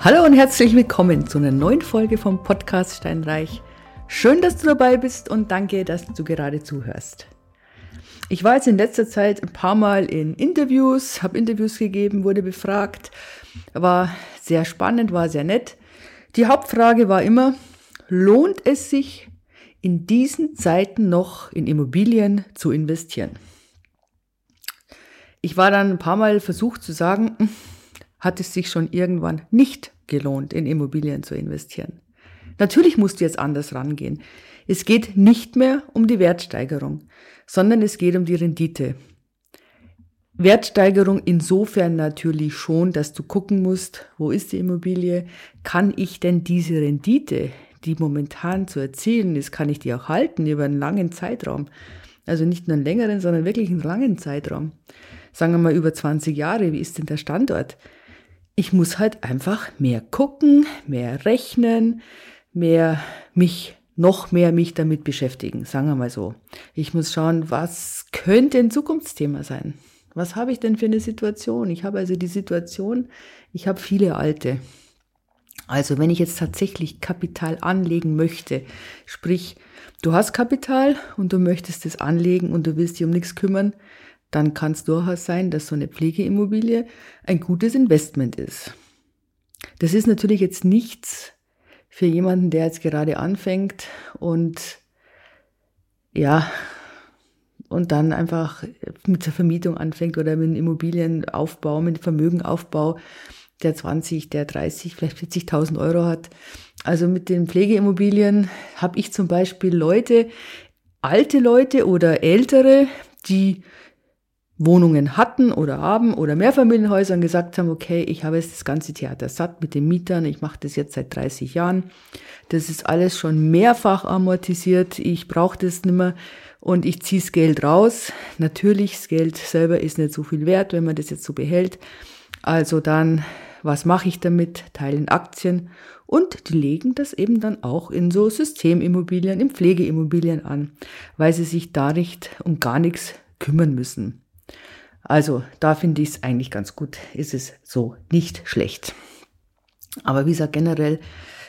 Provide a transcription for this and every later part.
Hallo und herzlich willkommen zu einer neuen Folge vom Podcast Steinreich. Schön, dass du dabei bist und danke, dass du gerade zuhörst. Ich war jetzt in letzter Zeit ein paar Mal in Interviews, habe Interviews gegeben, wurde befragt, war sehr spannend, war sehr nett. Die Hauptfrage war immer, lohnt es sich in diesen Zeiten noch in Immobilien zu investieren? Ich war dann ein paar Mal versucht zu sagen, hat es sich schon irgendwann nicht gelohnt, in Immobilien zu investieren. Natürlich musst du jetzt anders rangehen. Es geht nicht mehr um die Wertsteigerung, sondern es geht um die Rendite. Wertsteigerung insofern natürlich schon, dass du gucken musst, wo ist die Immobilie? Kann ich denn diese Rendite, die momentan zu erzielen ist, kann ich die auch halten über einen langen Zeitraum? Also nicht nur einen längeren, sondern wirklich einen langen Zeitraum. Sagen wir mal über 20 Jahre. Wie ist denn der Standort? Ich muss halt einfach mehr gucken, mehr rechnen, mehr mich, noch mehr mich damit beschäftigen, sagen wir mal so. Ich muss schauen, was könnte ein Zukunftsthema sein? Was habe ich denn für eine Situation? Ich habe also die Situation, ich habe viele alte. Also wenn ich jetzt tatsächlich Kapital anlegen möchte, sprich, du hast Kapital und du möchtest es anlegen und du willst dich um nichts kümmern, dann kann es durchaus sein, dass so eine Pflegeimmobilie ein gutes Investment ist. Das ist natürlich jetzt nichts für jemanden, der jetzt gerade anfängt und ja, und dann einfach mit der Vermietung anfängt oder mit einem Immobilienaufbau, mit Vermögenaufbau, der 20, der 30, vielleicht 40.000 Euro hat. Also mit den Pflegeimmobilien habe ich zum Beispiel Leute, alte Leute oder ältere, die Wohnungen hatten oder haben oder Mehrfamilienhäusern gesagt haben, okay, ich habe jetzt das ganze Theater satt mit den Mietern, ich mache das jetzt seit 30 Jahren. Das ist alles schon mehrfach amortisiert, ich brauche das nicht mehr und ich ziehe das Geld raus. Natürlich, das Geld selber ist nicht so viel wert, wenn man das jetzt so behält. Also dann, was mache ich damit? Teilen Aktien und die legen das eben dann auch in so Systemimmobilien, in Pflegeimmobilien an, weil sie sich da nicht um gar nichts kümmern müssen. Also da finde ich es eigentlich ganz gut, ist es so nicht schlecht. Aber wie gesagt, generell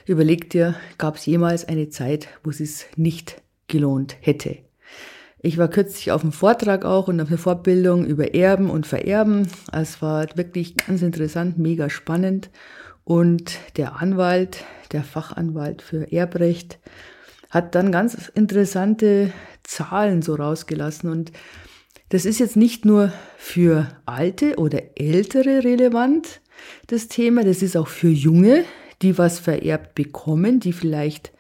überleg dir, gab es jemals eine Zeit, wo es es nicht gelohnt hätte. Ich war kürzlich auf einem Vortrag auch und auf einer Fortbildung über Erben und Vererben. Es war wirklich ganz interessant, mega spannend. Und der Anwalt, der Fachanwalt für Erbrecht, hat dann ganz interessante Zahlen so rausgelassen und das ist jetzt nicht nur für Alte oder Ältere relevant, das Thema, das ist auch für Junge, die was vererbt bekommen, die vielleicht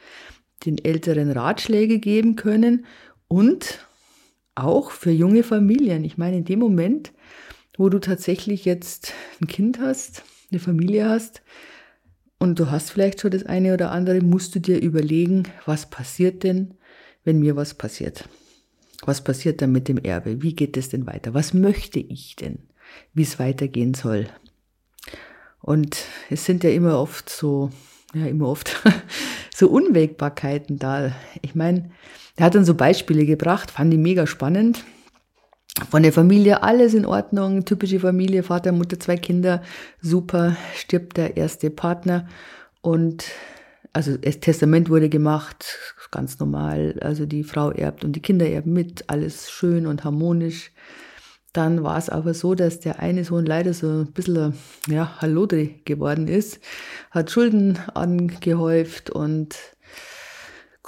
den Älteren Ratschläge geben können und auch für junge Familien. Ich meine, in dem Moment, wo du tatsächlich jetzt ein Kind hast, eine Familie hast und du hast vielleicht schon das eine oder andere, musst du dir überlegen, was passiert denn, wenn mir was passiert. Was passiert dann mit dem Erbe? Wie geht es denn weiter? Was möchte ich denn, wie es weitergehen soll? Und es sind ja immer oft so, ja, immer oft so Unwägbarkeiten da. Ich meine, er hat dann so Beispiele gebracht, fand ich mega spannend. Von der Familie alles in Ordnung, typische Familie, Vater, Mutter, zwei Kinder, super, stirbt der erste Partner und also das Testament wurde gemacht, ganz normal. Also die Frau erbt und die Kinder erben mit, alles schön und harmonisch. Dann war es aber so, dass der eine Sohn leider so ein bisschen, ja, Hallodri geworden ist, hat Schulden angehäuft und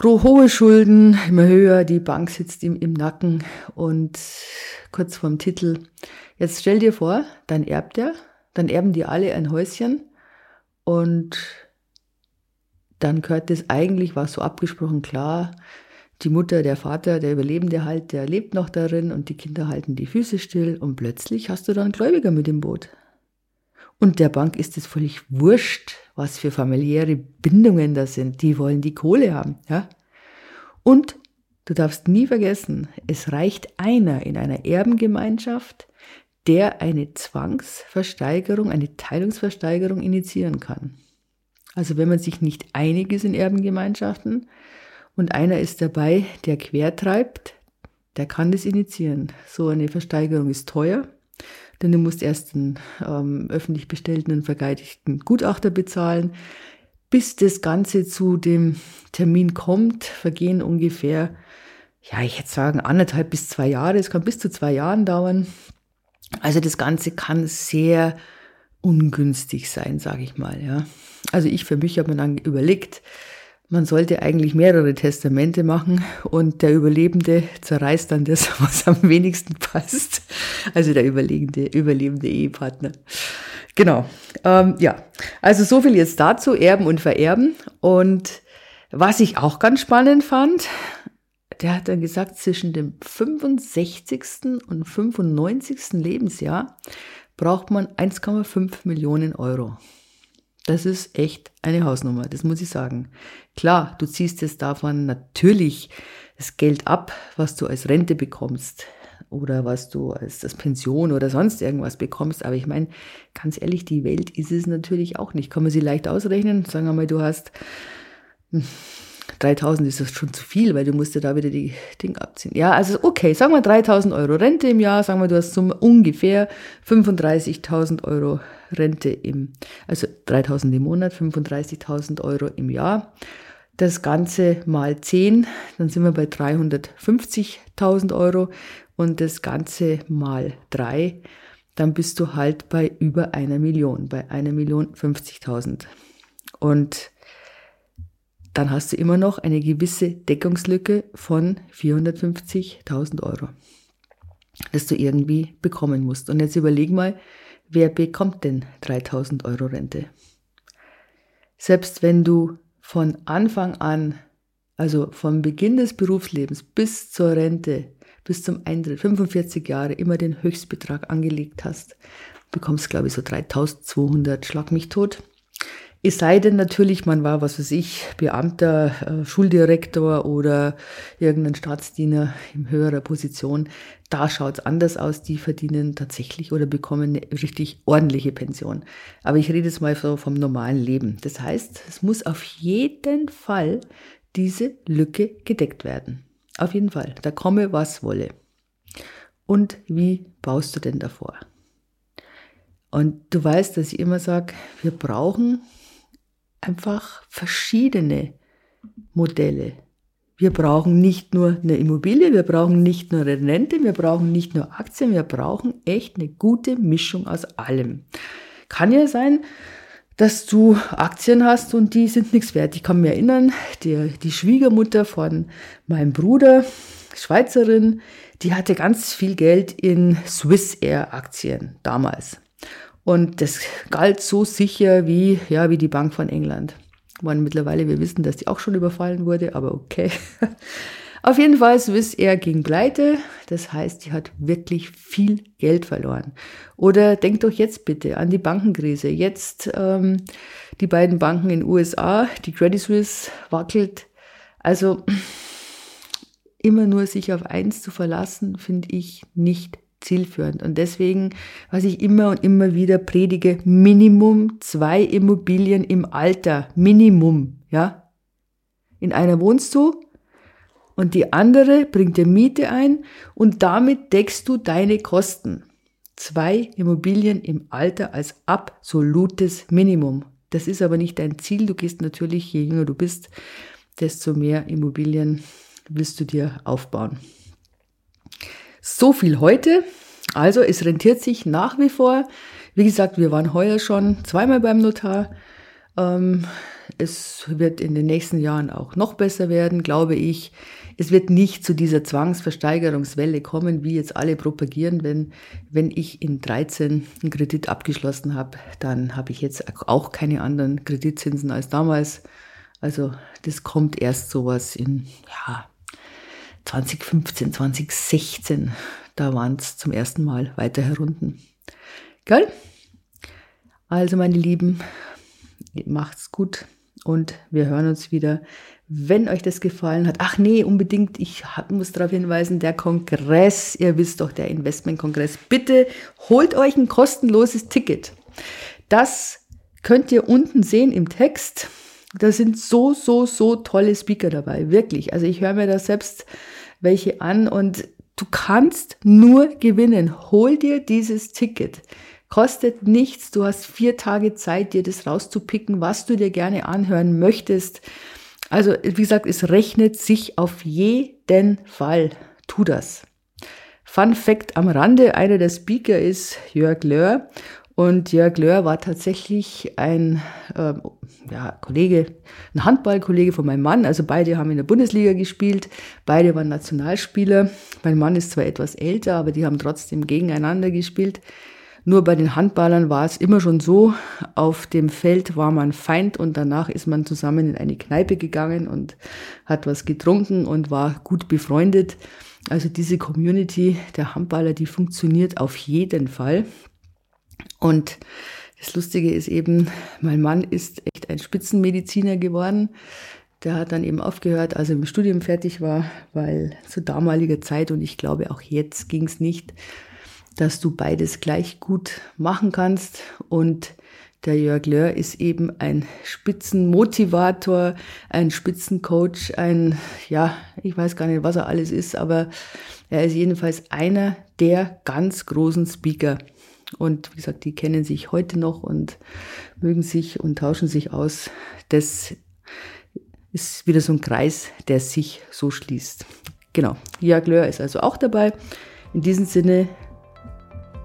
hohe Schulden, immer höher, die Bank sitzt ihm im Nacken und kurz vorm Titel. Jetzt stell dir vor, dann erbt er, dann erben die alle ein Häuschen und dann gehört das eigentlich, war so abgesprochen klar, die Mutter, der Vater, der Überlebende halt, der lebt noch darin und die Kinder halten die Füße still und plötzlich hast du dann Gläubiger mit im Boot. Und der Bank ist es völlig wurscht, was für familiäre Bindungen das sind. Die wollen die Kohle haben, ja. Und du darfst nie vergessen, es reicht einer in einer Erbengemeinschaft, der eine Zwangsversteigerung, eine Teilungsversteigerung initiieren kann. Also wenn man sich nicht einig ist in Erbengemeinschaften und einer ist dabei, der quertreibt, der kann das initiieren. So eine Versteigerung ist teuer, Denn du musst erst einen ähm, öffentlich bestellten und vergeidigten Gutachter bezahlen. Bis das Ganze zu dem Termin kommt, vergehen ungefähr, ja, ich hätte sagen, anderthalb bis zwei Jahre. Es kann bis zu zwei Jahren dauern. Also das Ganze kann sehr ungünstig sein, sage ich mal. Ja. Also ich für mich habe mir dann überlegt, man sollte eigentlich mehrere Testamente machen und der Überlebende zerreißt dann das, was am wenigsten passt. Also der überlebende, überlebende Ehepartner. Genau. Ähm, ja, also so viel jetzt dazu, Erben und Vererben. Und was ich auch ganz spannend fand, der hat dann gesagt, zwischen dem 65. und 95. Lebensjahr braucht man 1,5 Millionen Euro. Das ist echt eine Hausnummer, das muss ich sagen. Klar, du ziehst jetzt davon natürlich das Geld ab, was du als Rente bekommst oder was du als, als Pension oder sonst irgendwas bekommst. Aber ich meine, ganz ehrlich, die Welt ist es natürlich auch nicht. Kann man sie leicht ausrechnen? Sagen wir mal, du hast 3000 ist das schon zu viel, weil du musst ja da wieder die Dinge abziehen. Ja, also okay, sagen wir 3000 Euro Rente im Jahr, sagen wir, du hast so ungefähr 35.000 Euro Rente im, also 3000 im Monat, 35.000 Euro im Jahr. Das Ganze mal 10, dann sind wir bei 350.000 Euro und das Ganze mal 3, dann bist du halt bei über einer Million, bei einer Million 50.000. Und dann hast du immer noch eine gewisse Deckungslücke von 450.000 Euro, das du irgendwie bekommen musst. Und jetzt überleg mal, wer bekommt denn 3.000 Euro Rente? Selbst wenn du von Anfang an, also vom Beginn des Berufslebens bis zur Rente, bis zum Eintritt, 45 Jahre, immer den Höchstbetrag angelegt hast, bekommst, glaube ich, so 3.200, schlag mich tot. Es sei denn natürlich, man war, was weiß ich, Beamter, äh, Schuldirektor oder irgendein Staatsdiener in höherer Position. Da schaut es anders aus. Die verdienen tatsächlich oder bekommen eine richtig ordentliche Pension. Aber ich rede jetzt mal so vom normalen Leben. Das heißt, es muss auf jeden Fall diese Lücke gedeckt werden. Auf jeden Fall. Da komme, was wolle. Und wie baust du denn davor? Und du weißt, dass ich immer sage, wir brauchen einfach verschiedene Modelle. Wir brauchen nicht nur eine Immobilie, wir brauchen nicht nur eine Rente, wir brauchen nicht nur Aktien, wir brauchen echt eine gute Mischung aus allem. Kann ja sein, dass du Aktien hast und die sind nichts wert. Ich kann mich erinnern, die, die Schwiegermutter von meinem Bruder, Schweizerin, die hatte ganz viel Geld in Swiss Air Aktien damals. Und das galt so sicher wie, ja, wie die Bank von England. Man mittlerweile, wir wissen, dass die auch schon überfallen wurde, aber okay. Auf jeden Fall, Swiss Air ging pleite. Das heißt, die hat wirklich viel Geld verloren. Oder denkt doch jetzt bitte an die Bankenkrise. Jetzt ähm, die beiden Banken in USA, die Credit Suisse wackelt. Also immer nur sich auf eins zu verlassen, finde ich nicht zielführend. Und deswegen, was ich immer und immer wieder predige, Minimum zwei Immobilien im Alter. Minimum, ja. In einer wohnst du und die andere bringt dir Miete ein und damit deckst du deine Kosten. Zwei Immobilien im Alter als absolutes Minimum. Das ist aber nicht dein Ziel. Du gehst natürlich, je jünger du bist, desto mehr Immobilien willst du dir aufbauen. So viel heute. Also es rentiert sich nach wie vor. Wie gesagt, wir waren heuer schon zweimal beim Notar. Ähm, es wird in den nächsten Jahren auch noch besser werden, glaube ich. Es wird nicht zu dieser Zwangsversteigerungswelle kommen, wie jetzt alle propagieren. Wenn, wenn ich in 13 einen Kredit abgeschlossen habe, dann habe ich jetzt auch keine anderen Kreditzinsen als damals. Also das kommt erst sowas in ja, 2015, 2016, da waren es zum ersten Mal weiter herunten. Gell? Also meine Lieben, macht's gut und wir hören uns wieder, wenn euch das gefallen hat. Ach nee, unbedingt, ich muss darauf hinweisen, der Kongress, ihr wisst doch, der Investmentkongress, bitte holt euch ein kostenloses Ticket. Das könnt ihr unten sehen im Text. Da sind so, so, so tolle Speaker dabei, wirklich. Also ich höre mir da selbst welche an und Du kannst nur gewinnen. Hol dir dieses Ticket. Kostet nichts. Du hast vier Tage Zeit, dir das rauszupicken, was du dir gerne anhören möchtest. Also, wie gesagt, es rechnet sich auf jeden Fall. Tu das. Fun Fact am Rande, einer der Speaker ist Jörg Löhr. Und Jörg Löhr war tatsächlich ein äh, ja, Kollege, ein Handballkollege von meinem Mann. Also beide haben in der Bundesliga gespielt, beide waren Nationalspieler. Mein Mann ist zwar etwas älter, aber die haben trotzdem gegeneinander gespielt. Nur bei den Handballern war es immer schon so, auf dem Feld war man Feind und danach ist man zusammen in eine Kneipe gegangen und hat was getrunken und war gut befreundet. Also diese Community der Handballer, die funktioniert auf jeden Fall. Und das Lustige ist eben, mein Mann ist echt ein Spitzenmediziner geworden. Der hat dann eben aufgehört, als er im Studium fertig war, weil zu damaliger Zeit und ich glaube auch jetzt ging es nicht, dass du beides gleich gut machen kannst. Und der Jörg Löhr ist eben ein Spitzenmotivator, ein Spitzencoach, ein, ja, ich weiß gar nicht, was er alles ist, aber er ist jedenfalls einer der ganz großen Speaker. Und wie gesagt, die kennen sich heute noch und mögen sich und tauschen sich aus. Das ist wieder so ein Kreis, der sich so schließt. Genau, Jörg Löhr ist also auch dabei. In diesem Sinne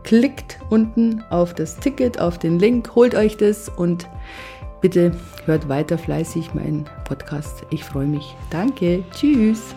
Klickt unten auf das Ticket, auf den Link, holt euch das und bitte hört weiter fleißig meinen Podcast. Ich freue mich. Danke. Tschüss.